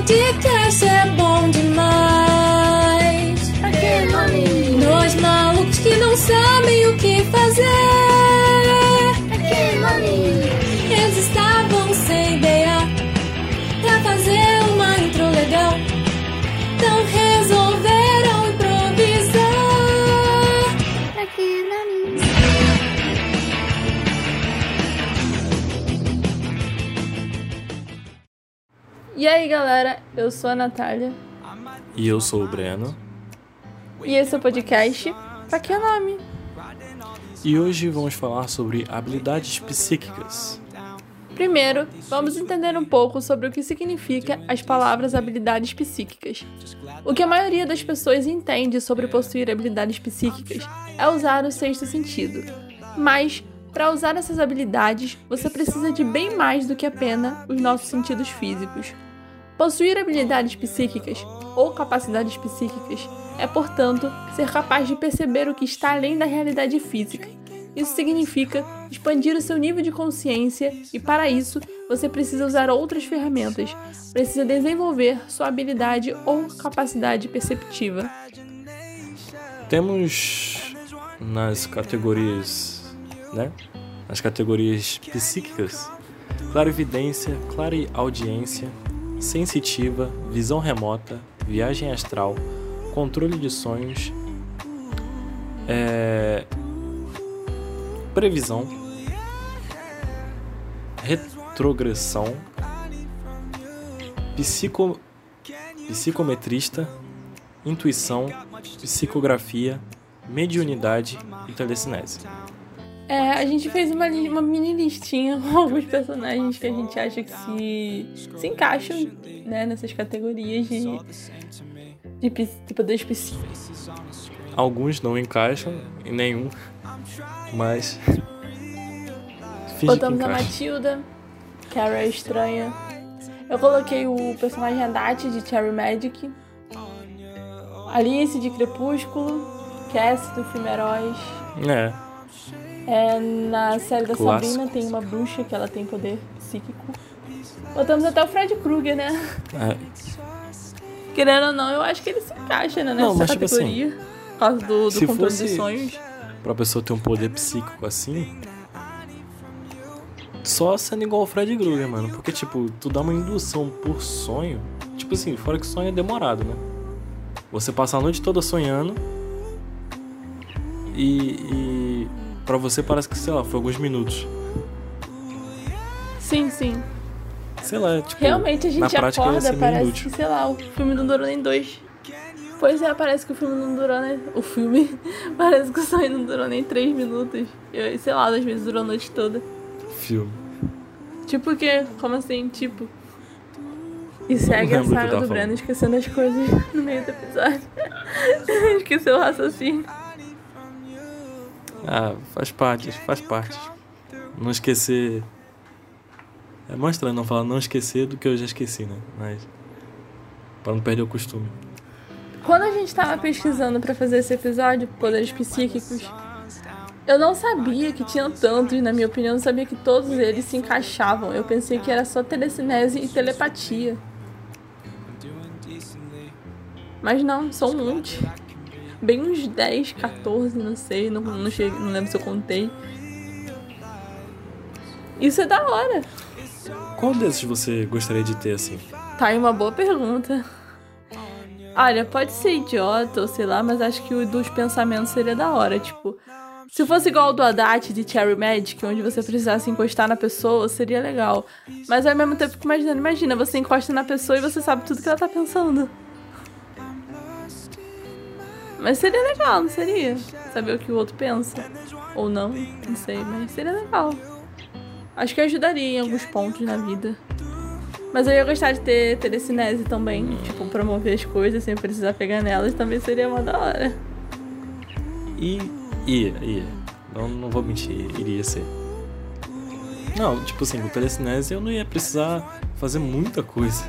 podcast é bom demais. E aí galera, eu sou a Natália E eu sou o Breno. e esse é o podcast Pra que nome? E hoje vamos falar sobre habilidades psíquicas. Primeiro, vamos entender um pouco sobre o que significa as palavras habilidades psíquicas. O que a maioria das pessoas entende sobre possuir habilidades psíquicas é usar o sexto sentido. Mas, para usar essas habilidades, você precisa de bem mais do que apenas os nossos sentidos físicos. Possuir habilidades psíquicas ou capacidades psíquicas é, portanto, ser capaz de perceber o que está além da realidade física. Isso significa expandir o seu nível de consciência e, para isso, você precisa usar outras ferramentas. Precisa desenvolver sua habilidade ou capacidade perceptiva. Temos nas categorias, né? Nas categorias psíquicas, clarividência, clareaudiência, sensitiva, visão remota, viagem astral, controle de sonhos, é, previsão, retrogressão, psico, psicometrista, intuição, psicografia, mediunidade e telecinese. É, a gente fez uma, uma mini listinha com alguns personagens que a gente acha que se, se encaixam né, nessas categorias de, de, ps- de poderes psíquicos. Alguns não encaixam em nenhum, mas Botamos a. Matilda, Carrie é estranha. Eu coloquei o personagem Haddad de Cherry Magic. Alice de Crepúsculo. Cassie do filme Heróis. É, É, na série da Clássico. Sabrina tem uma bruxa que ela tem poder psíquico. Botamos até o Fred Krueger, né? é, Querendo ou não, eu acho que ele se encaixa né, nessa Não, mas, tipo categoria. por causa do, do se controle fosse- dos sonhos. pra pessoa ter um poder psíquico assim. Só sendo igual ao Fred Krueger, mano. Porque, tipo, tu dá uma indução por sonho. Tipo assim, fora que sonho é demorado, né? Você passa a noite toda sonhando. E, e pra você parece que, sei lá, foi alguns minutos. Sim, sim. Sei lá, tipo. Realmente a na gente prática ia acorda, parece que, sei lá, o filme não durou nem dois. Pois é, parece que o filme não durou nem. O filme. parece que o sonho não durou nem três minutos. Eu, sei lá, às vezes durou a noite toda. Filme. Tipo o quê? Como assim? Tipo. E segue a saga do Breno esquecendo as coisas no meio do episódio. Esqueceu o raciocínio. Ah, faz parte, faz parte. Não esquecer. É mostrando, não falar não esquecer do que eu já esqueci, né? Mas. Pra não perder o costume. Quando a gente tava pesquisando pra fazer esse episódio, poderes psíquicos, eu não sabia que tinham tantos, na minha opinião, eu não sabia que todos eles se encaixavam. Eu pensei que era só telecinese e telepatia. Mas não, são monte. Bem uns 10, 14, não sei, não, não, cheguei, não lembro se eu contei. Isso é da hora. Qual desses você gostaria de ter assim? Tá aí uma boa pergunta. Olha, pode ser idiota ou sei lá, mas acho que o dos pensamentos seria da hora. Tipo, se fosse igual ao do Haddad de Cherry Magic, onde você precisasse encostar na pessoa, seria legal. Mas ao mesmo tempo, imaginando, imagina, você encosta na pessoa e você sabe tudo que ela tá pensando. Mas seria legal, não seria? Saber o que o outro pensa. Ou não, não sei, mas seria legal. Acho que ajudaria em alguns pontos na vida. Mas eu ia gostar de ter telecinese também. Tipo, promover as coisas sem precisar pegar nelas também seria uma da hora. E. ia, ia. Não, não vou mentir, iria ser. Não, tipo assim, com telecinese eu não ia precisar fazer muita coisa.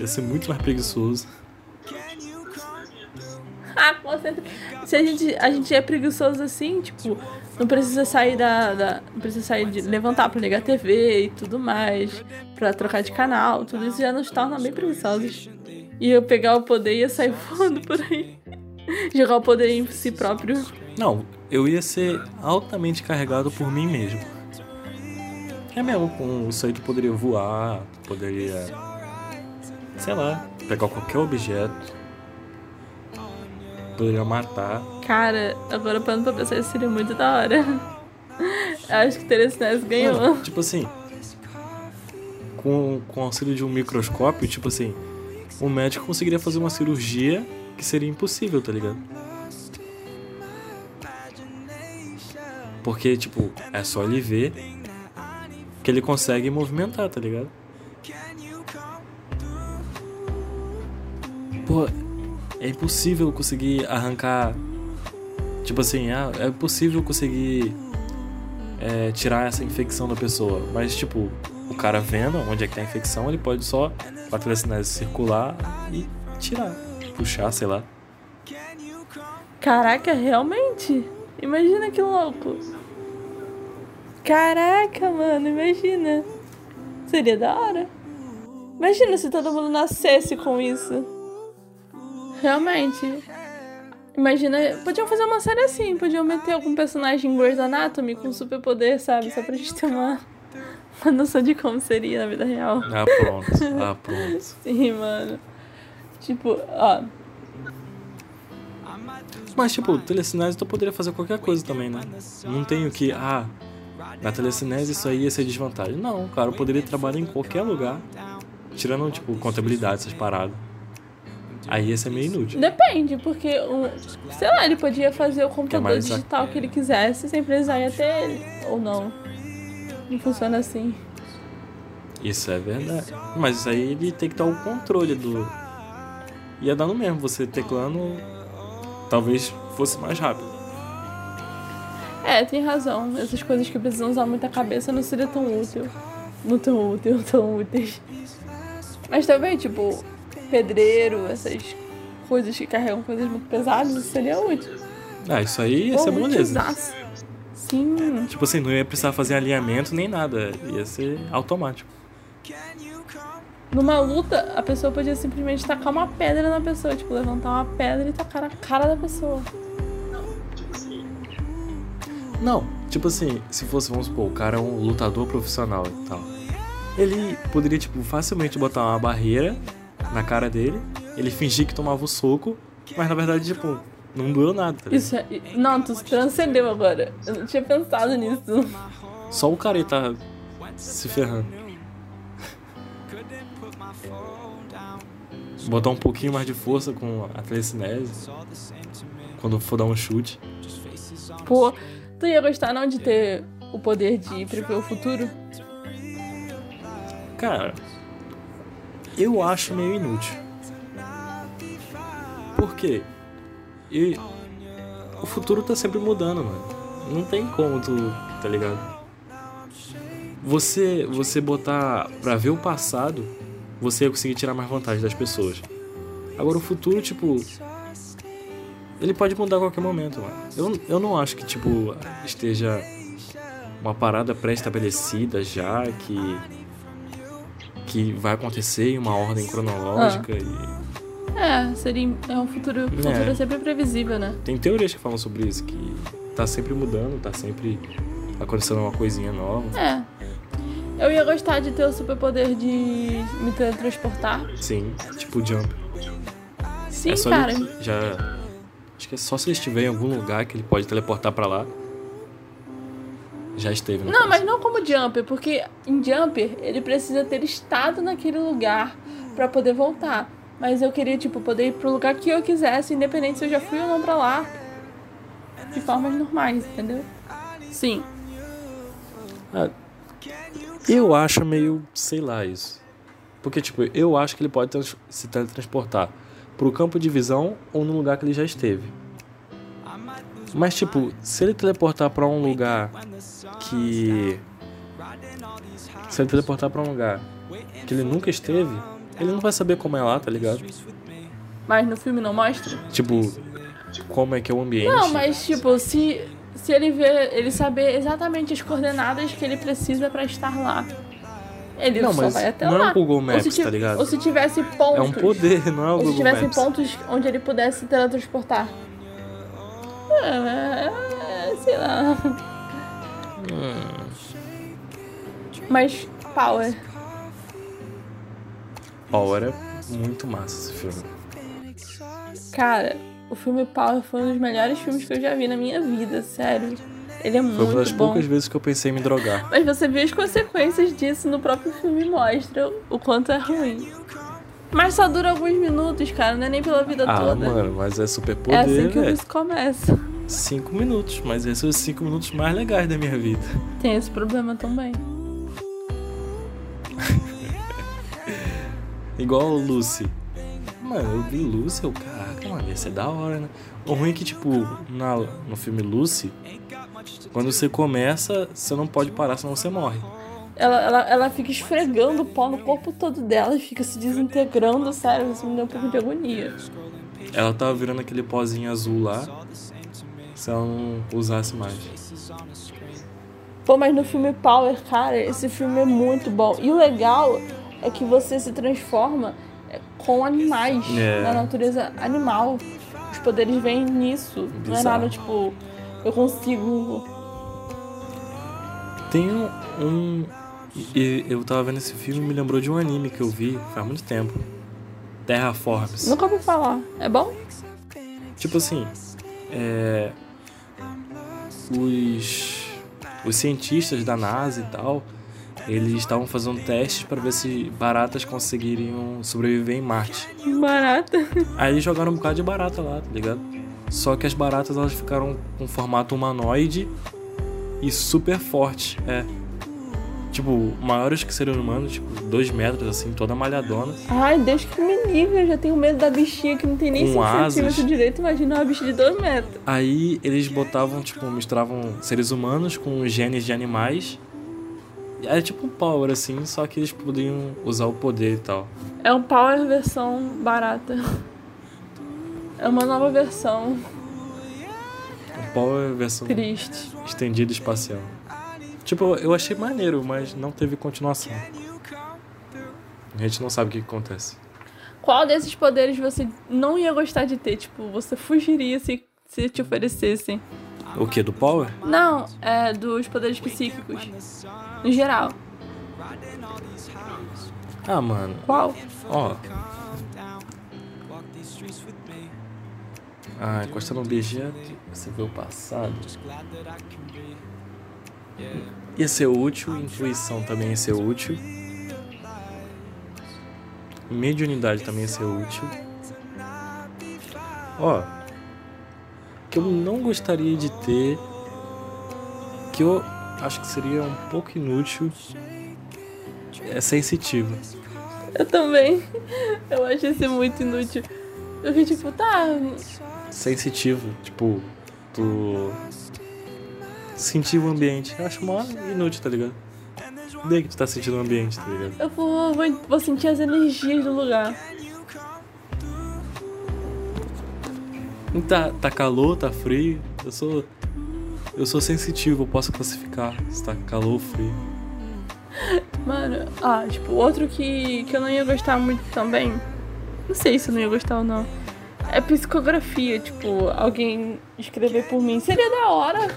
Ia ser muito mais preguiçoso. Certeza. Se a gente, a gente é preguiçoso assim, tipo, não precisa sair da, da- Não precisa sair de levantar pra ligar a TV e tudo mais. Pra trocar de canal. Tudo isso já nos torna bem preguiçosos. E eu pegar o poder e ia sair voando por aí. Jogar o poder em si próprio. Não, eu ia ser altamente carregado por mim mesmo. É mesmo, com isso aí tu poderia voar, poderia. Sei lá, pegar qualquer objeto. Poderia matar. Cara, agora parando pra pensar, isso seria muito da hora. Eu acho que Telecines ganhou. Mano, tipo assim. Com, com o auxílio de um microscópio, tipo assim, o médico conseguiria fazer uma cirurgia que seria impossível, tá ligado? Porque, tipo, é só ele ver que ele consegue movimentar, tá ligado? É impossível conseguir arrancar. Tipo assim, ah, é impossível conseguir é, tirar essa infecção da pessoa. Mas, tipo, o cara vendo onde é que tá a infecção, ele pode só, a telecinese circular e tirar. Puxar, sei lá. Caraca, realmente? Imagina que louco. Caraca, mano, imagina. Seria da hora. Imagina se todo mundo nascesse com isso. Realmente. Imagina, podiam fazer uma série assim, podiam meter algum personagem em Grey's Anatomy com superpoder, sabe? Só pra gente ter uma, uma noção de como seria na vida real. Ah, pronto. Ah, pronto. Sim, mano. Tipo, ó, Mas, tipo, telecinese tu poderia fazer qualquer coisa também, né? Não tenho que, ah, na telecinese isso aí ia ser desvantagem. Não, cara, eu poderia trabalhar em qualquer lugar, tirando, tipo, contabilidade, essas paradas. Aí ia ser meio inútil. Depende, porque, um, sei lá, ele podia fazer o computador mais digital que ele quisesse sem precisar ir até ele. Ou não. Não funciona assim. Isso é verdade. Mas isso aí ele tem que ter o controle do. Ia dar no mesmo, você teclando talvez fosse mais rápido. É, tem razão. Essas coisas que precisam usar muita cabeça não seria tão útil. Não tão útil, tão úteis. Mas também, tipo, pedreiro, essas coisas que carregam coisas muito pesadas, isso seria útil. Ah, isso aí ia Pô, ser moleza. Sim. Tipo assim, não ia precisar fazer alinhamento nem nada. Ia ser automático. Numa luta, a pessoa podia simplesmente tacar uma pedra na pessoa, tipo, levantar uma pedra e tacar na cara da pessoa. Não, tipo assim, se fosse, vamos supor, o cara é um lutador profissional e tal. Ele poderia, tipo, facilmente botar uma barreira na cara dele, ele fingir que tomava o soco, mas na verdade, tipo, não doeu nada, tá? Isso é. Não, tu transcendeu agora. Eu não tinha pensado nisso. Só o cara aí tá se ferrando. Botar um pouquinho mais de força com a telecinese. Quando for dar um chute. Pô, tu ia gostar não de ter o poder de prever o futuro? Cara, eu acho meio inútil. Por quê? E o futuro tá sempre mudando, mano. Não tem como tu, tá ligado? Você, você botar pra ver o passado, você ia conseguir tirar mais vantagem das pessoas. Agora o futuro, tipo, ele pode mudar a qualquer momento, mano. Eu, eu não acho que, tipo, esteja uma parada pré-estabelecida já, que que vai acontecer em uma ordem cronológica e É, seria. É um futuro. Futuro É. é sempre previsível, né? tem teorias que falam sobre isso que tá sempre mudando, tá sempre acontecendo uma coisinha nova. É. Eu ia gostar de ter o superpoder de me teletransportar. Sim, tipo jump. Sim, é cara. ele já acho que é só se ele estiver em algum lugar que ele pode teleportar pra lá. Já esteve, no Não, caso. mas não como Jumper, porque em Jumper ele precisa ter estado naquele lugar pra poder voltar. Mas eu queria, tipo, poder ir pro lugar que eu quisesse, independente se eu já fui ou não pra lá. De formas normais, entendeu? Sim. Ah, eu acho meio, sei lá, isso. Porque, tipo, eu acho que ele pode se teletransportar pro campo de visão ou no lugar que ele já esteve. Mas, tipo, se ele teleportar pra um lugar que. Se ele teleportar pra um lugar que ele nunca esteve, ele não vai saber como é lá, tá ligado? Mas no filme não mostra? Tipo, como é que é o ambiente. Não, mas tipo, se se ele vê, ele saber exatamente as coordenadas que ele precisa pra estar lá. Ele Não, só vai até não lá. é o Google Maps, se, tá ligado? Ou se tivesse pontos. É um poder, não é o Ou se Google tivesse Maps. pontos onde ele pudesse teletransportar. É, é, sei lá. Hum. Mas, Power. Power é muito massa esse filme. Cara, o filme Power foi um dos melhores filmes que eu já vi na minha vida, sério. Ele é Foi muito uma das bom. poucas vezes que eu pensei em me drogar. Mas você vê as consequências disso no próprio filme mostra o quanto é ruim. Mas só dura alguns minutos, cara, não é nem pela vida Ah, toda. mano, mas é super é poder, assim que o começa. Cinco minutos, mas esses são os cinco minutos mais legais da minha vida. Tem esse problema também. Igual o Lucy. Mano, eu vi Lucy, eu, caraca, mano, ia ser da hora, né? O ruim é que, tipo, na, no filme Lucy, quando você começa, você não pode parar, senão você morre. Ela, ela, ela fica esfregando o pó no corpo todo dela e fica se desintegrando, sério, isso me deu um pouco de agonia. Ela tava virando aquele pozinho azul lá, se ela não usasse mais. Pô, mas no filme Power, cara, esse filme é muito bom. E o legal é que você se transforma é, com animais, É. na natureza animal. Os poderes vêm nisso. Não é Bizarro. nada tipo, eu consigo. Tem um. E eu tava vendo esse filme e me lembrou de um anime que eu vi faz muito tempo. Terraforms. Nunca ouvi falar. É bom? Tipo assim, é, os, os cientistas da NASA e tal, eles estavam fazendo testes para ver se baratas conseguiriam sobreviver em Marte. Barata. Aí eles jogaram um bocado de barata lá, tá ligado? Só que as baratas elas ficaram com formato humanoide e super forte, é. Tipo, maiores que seres humanos, tipo, dois metros, assim, toda malhadona. Ai, Deus que me livre. Eu já tenho medo da bichinha que não tem nem Com 5 asas. direito. Imagina uma bicha de 2 metros. Aí eles botavam, tipo, misturavam seres humanos com genes de animais. E Era tipo um power, assim, só que eles podiam usar o poder e tal. É um Power versão barata. É uma nova versão Um power versão triste. estendida espacial. Tipo, eu achei maneiro, mas não teve continuação. A gente não sabe o que, que acontece. Qual desses poderes você não ia gostar de ter? Tipo, você fugiria se, se te oferecessem? O que? Do power? Não, é dos poderes psíquicos. No geral. Ah, mano. Qual? Ó. Ah, encostando no objeto, você vê o passado. Ia ser útil, intuição também ia ser útil. Mediunidade também ia ser útil. Ó. Que eu não gostaria de ter. Que eu acho que seria um pouco inútil. É sensitivo. Eu também. Eu acho isso muito inútil. Eu fiquei tipo, tá. sensitivo, tipo, tu sentir o ambiente. Eu acho mó inútil, tá ligado? Daí que tu tá sentindo o ambiente, tá ligado? Eu vou, vou, vou sentir as energias do lugar. Tá, tá calor, tá frio. Eu sou. Eu sou sensitivo, eu posso classificar se tá calor ou frio. Mano, ah, tipo, outro que, que eu não ia gostar muito também. Não sei se eu não ia gostar ou não. É psicografia, tipo, alguém escrever por mim. Seria da hora.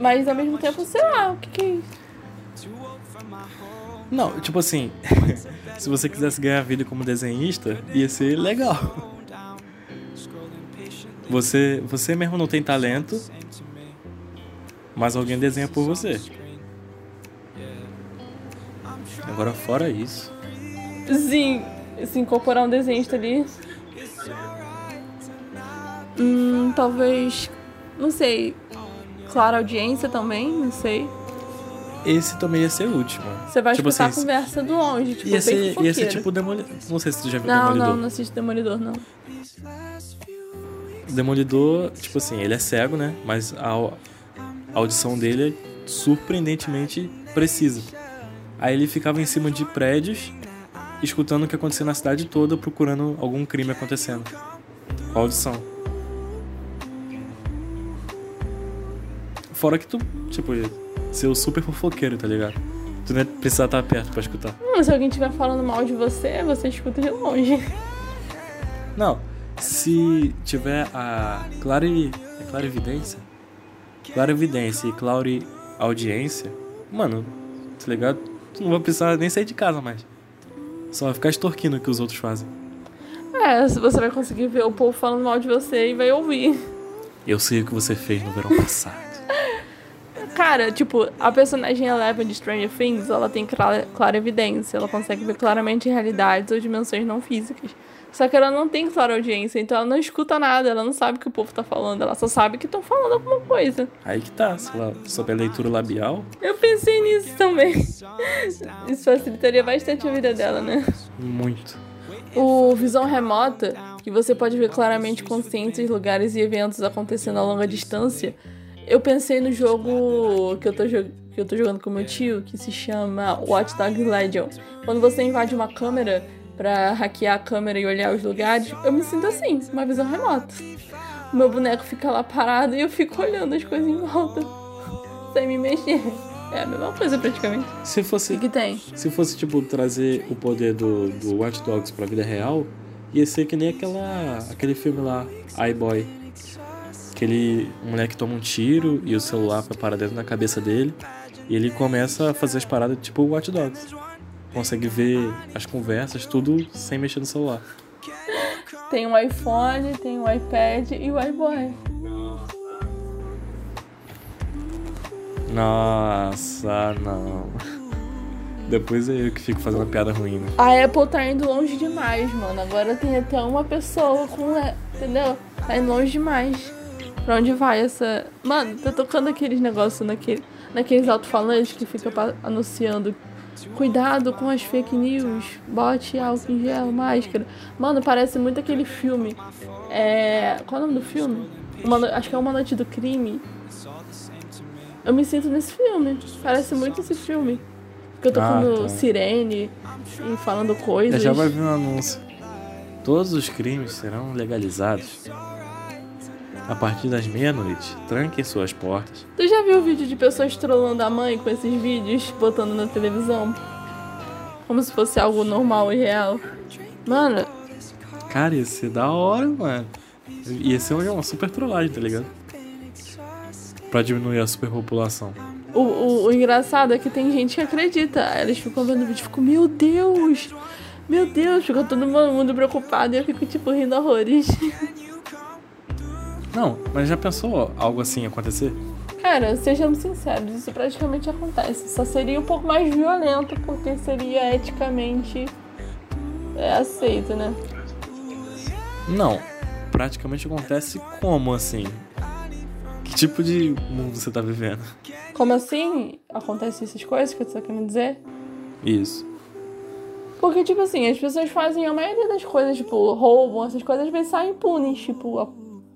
Mas ao mesmo tempo, sei lá, o que que é isso? Não, tipo assim, se você quisesse ganhar vida como desenhista, ia ser legal. Você, você mesmo não tem talento, mas alguém desenha por você. Agora fora isso. Sim, se incorporar um desenhista ali. Hum, talvez. Não sei. Clara audiência também, não sei. Esse também ia ser útil. mano. Você vai tipo escutar assim, a conversa do longe, tipo, Ia ser, ia ser tipo Demolidor. Não sei se tu já viu Não, Demolidor. não, não assiste Demolidor, não. Demolidor, tipo assim, ele é cego, né? Mas a audição dele é surpreendentemente precisa. Aí ele ficava em cima de prédios, escutando o que acontecia na cidade toda, procurando algum crime acontecendo. Com a audição. Fora que tu, tipo, ser o super fofoqueiro, tá ligado? Tu não ia precisar estar perto pra escutar. Hum, se alguém estiver falando mal de você, você escuta de longe. Não, se tiver a clara, e- é clara evidência, clara evidência e clara audiência, mano, tá ligado? Tu não vai precisar nem sair de casa mais. Só vai ficar extorquindo o que os outros fazem. É, você vai conseguir ver o povo falando mal de você e vai ouvir. Eu sei o que você fez no verão passado. Cara, tipo, a personagem Eleven de Stranger Things, ela tem clara, clara evidência, ela consegue ver claramente realidades ou dimensões não físicas. Só que ela não tem clara audiência, então ela não escuta nada, ela não sabe o que o povo tá falando, ela só sabe que estão falando alguma coisa. Aí que tá, sei lá, sobre a leitura labial, Eu pensei nisso também. Isso facilitaria bastante a vida dela, né? muito. O visão remota, que você pode ver claramente conscientes lugares e eventos acontecendo a longa distância. Eu pensei no jogo que eu tô, jo- que eu tô jogando com meu tio, que se chama Watch Dogs Legion. Quando você invade uma câmera pra hackear a câmera e olhar os lugares, eu me sinto assim, uma visão remota. O meu boneco fica lá parado e eu fico olhando as coisas em volta, sem me mexer. É a mesma coisa praticamente. Se O fosse, que, que tem? se fosse tipo trazer o poder do, do Watch Dogs pra vida real, ia ser que nem aquela aquele filme lá, iBoy. Aquele moleque toma um tiro e o celular vai parar dentro da cabeça dele e ele começa a fazer as paradas tipo o Watch Dogs. Consegue ver as conversas, tudo sem mexer no celular. Tem o iPhone, tem o iPad e o iBoy. Nossa, não. Depois é eu que fico fazendo piada ruim, né? A Apple tá indo longe demais, mano. Agora tem até uma pessoa com. é, Entendeu? Tá indo longe demais. Pra onde vai essa. Mano, tá tocando aqueles negócios naquele, naqueles alto-falantes que fica anunciando. Cuidado com as fake news. Bote álcool em gel, máscara. Mano, parece muito aquele filme. É. Qual é o nome do filme? Uma Acho que é Uma Noite do Crime. Eu me sinto nesse filme. Parece muito esse filme. Fica Ah, tocando tá. sirene e falando coisas. já vai vir um anúncio. Todos os crimes serão legalizados. A partir das meia-noite, tranquem suas portas. Tu já viu vídeo de pessoas trollando a mãe com esses vídeos, botando na televisão? Como se fosse algo normal e real. Mano, Cara, ia ser da hora, mano. Ia ser uma super trollagem, tá ligado? Pra diminuir a superpopulação. o, o, o engraçado é que tem gente que acredita. Eles ficam vendo o vídeo e ficam, meu Deus! Meu Deus, fica todo mundo preocupado e eu fico tipo rindo horrores. Não, mas já pensou algo assim acontecer? Cara, sejamos sinceros, isso praticamente acontece. Só seria um pouco mais violento porque seria eticamente é, aceito, né? Não. Praticamente acontece como assim? Que tipo de mundo você tá vivendo? Como assim acontecem essas coisas que você tá querendo dizer? Isso. Porque, tipo assim, as pessoas fazem a maioria das coisas, tipo, roubam, essas coisas, às vezes saem impunes, tipo, a-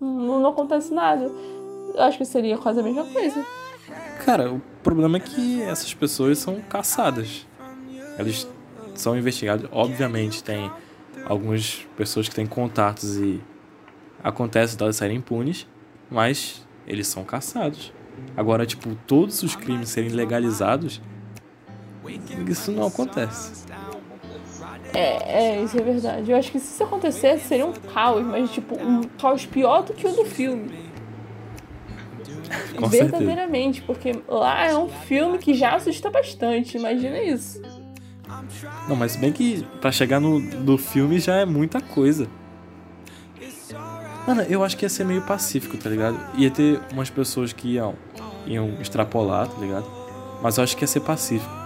não, não acontece nada. Eu acho que seria quase a mesma coisa. Cara, o problema é que essas pessoas são caçadas. Eles são investigados. Obviamente, tem algumas pessoas que têm contatos e acontece delas serem impunes, mas eles são caçados. Agora, tipo, todos os crimes serem legalizados, isso não acontece. É, é, isso é verdade. Eu acho que se isso acontecesse, seria um caos, mas, tipo, um caos pior do que o do filme. Com certeza. Verdadeiramente, porque lá é um filme que já assusta bastante, imagina isso. Não, mas bem que pra chegar no do filme já é muita coisa. Mano, eu acho que ia ser meio pacífico, tá ligado? Ia ter umas pessoas que iam, iam extrapolar, tá ligado? Mas eu acho que ia ser pacífico.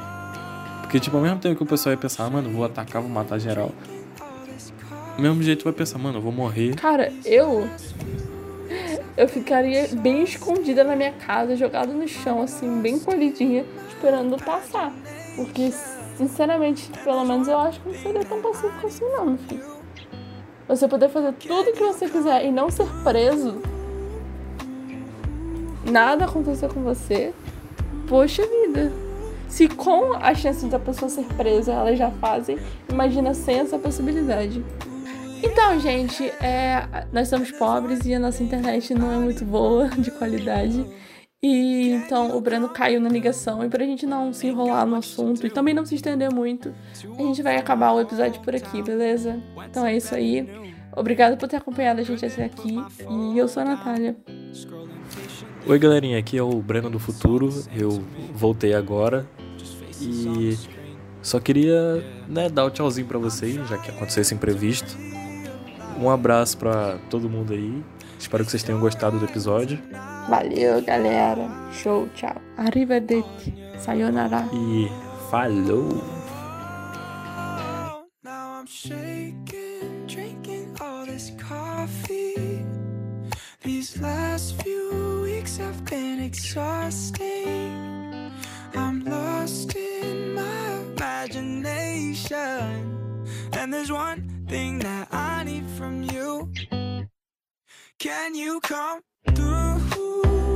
Porque, tipo, ao mesmo tempo que o pessoal ia pensar, ah, mano, vou atacar, vou matar geral. Do mesmo jeito vai pensar, mano, eu vou morrer. Cara, eu. Eu ficaria bem escondida na minha casa, jogada no chão, assim, bem colhidinha, esperando passar. Porque, sinceramente, pelo menos eu acho que não seria tão pacífico assim, não, filho. Você poder fazer tudo que você quiser e não ser preso. Nada acontecer com você. Poxa vida. Se com a chance da pessoa ser presa elas já fazem, imagina sem essa possibilidade. Então, gente, é, nós somos pobres e a nossa internet não é muito boa, de qualidade. E então o Breno caiu na ligação. E pra gente não se enrolar no assunto e também não se estender muito, a gente vai acabar o episódio por aqui, beleza? Então é isso aí. Obrigado por ter acompanhado a gente até aqui. E eu sou a Natália. Oi, galerinha. Aqui é o Breno do Futuro. Eu voltei agora. E só queria né, dar o um tchauzinho pra vocês, já que aconteceu esse imprevisto. Um abraço pra todo mundo aí. Espero que vocês tenham gostado do episódio. Valeu, galera. Show, tchau. Arrivederci. Sayonara. E falou. And there's one thing that I need from you Can you come through?